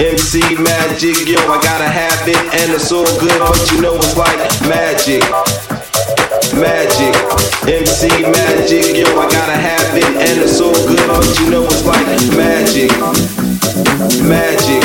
MC Magic, yo, I gotta have it, and it's all good, but you know it's like magic. Magic, MC Magic, yo, I gotta have it, and it's all good, but you know it's like magic. Magic.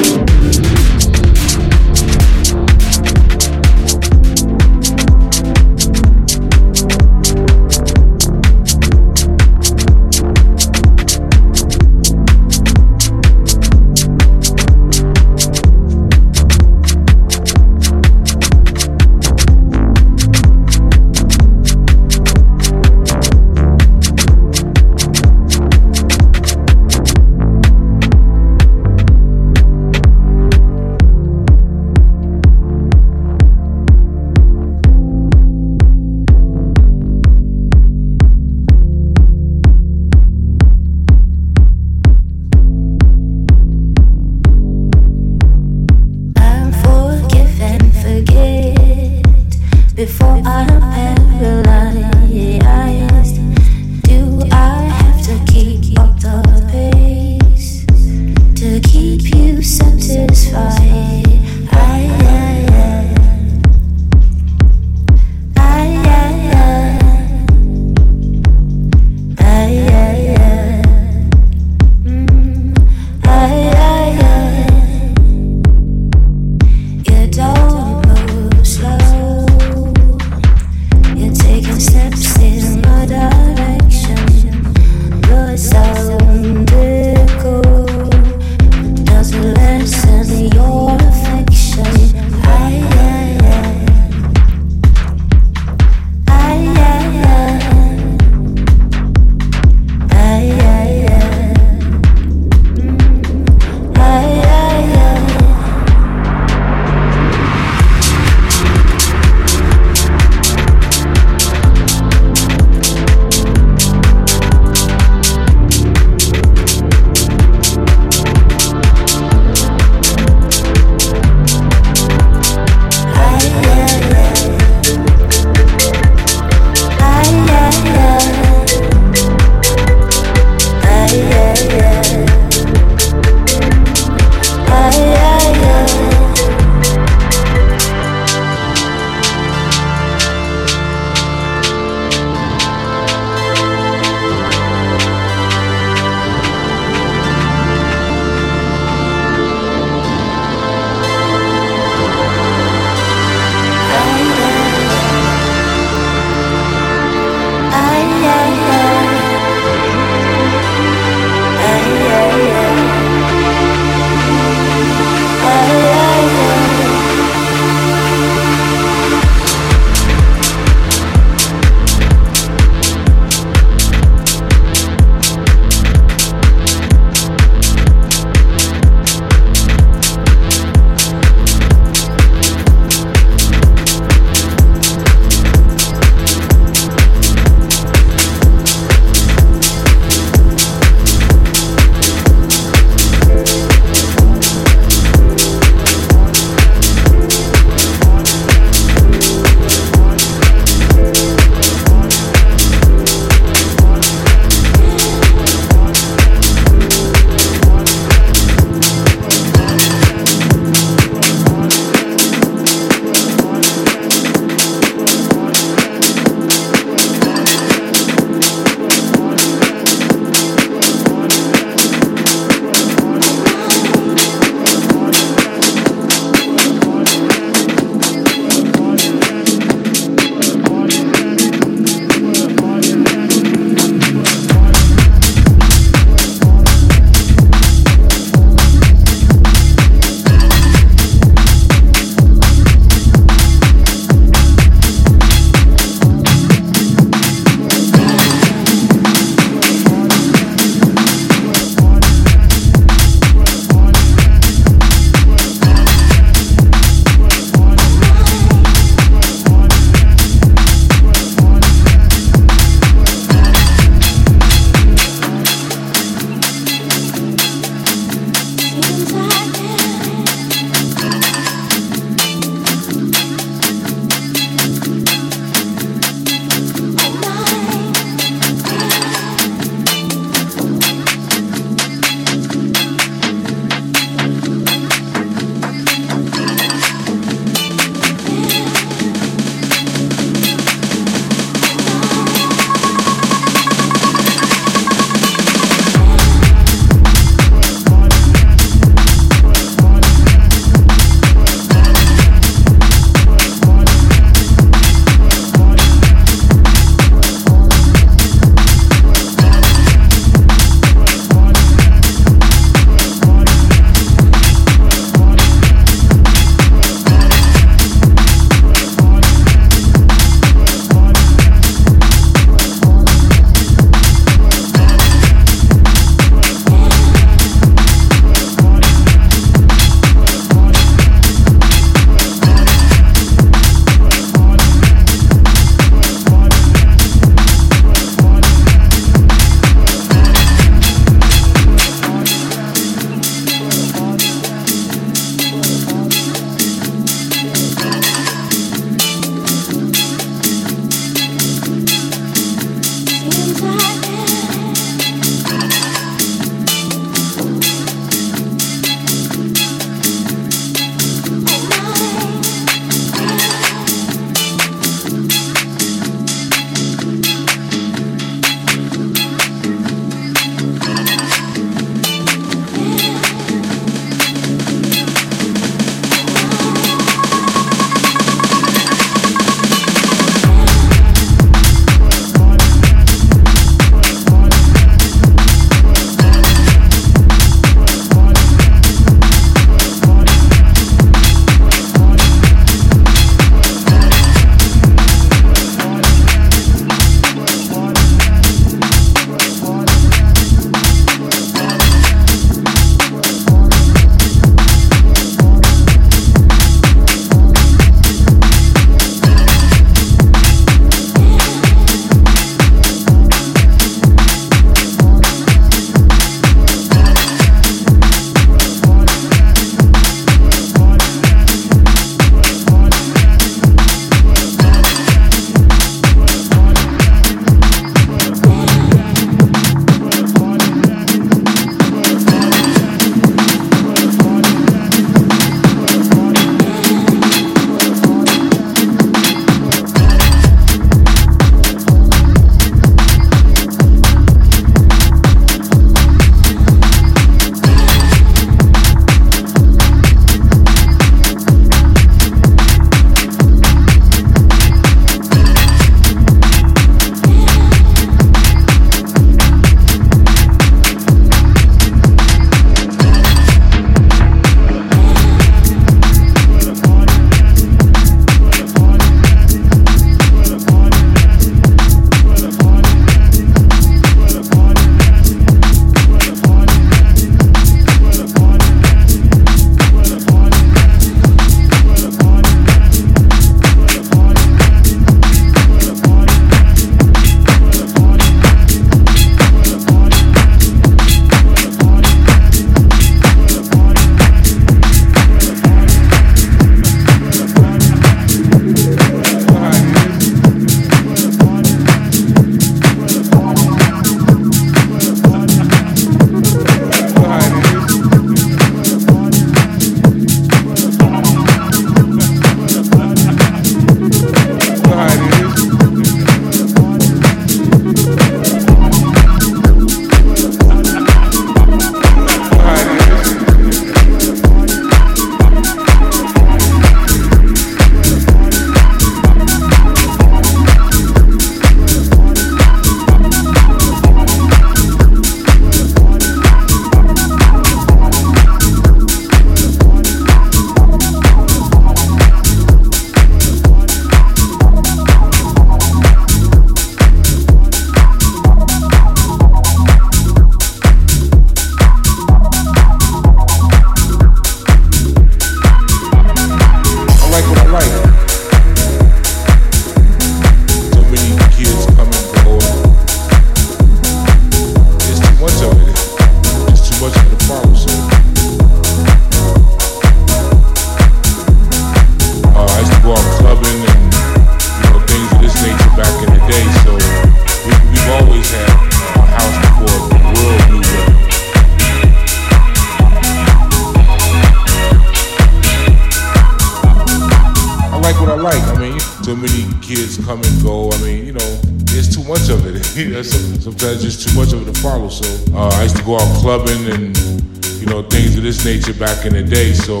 In the day. So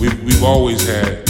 we've we've always had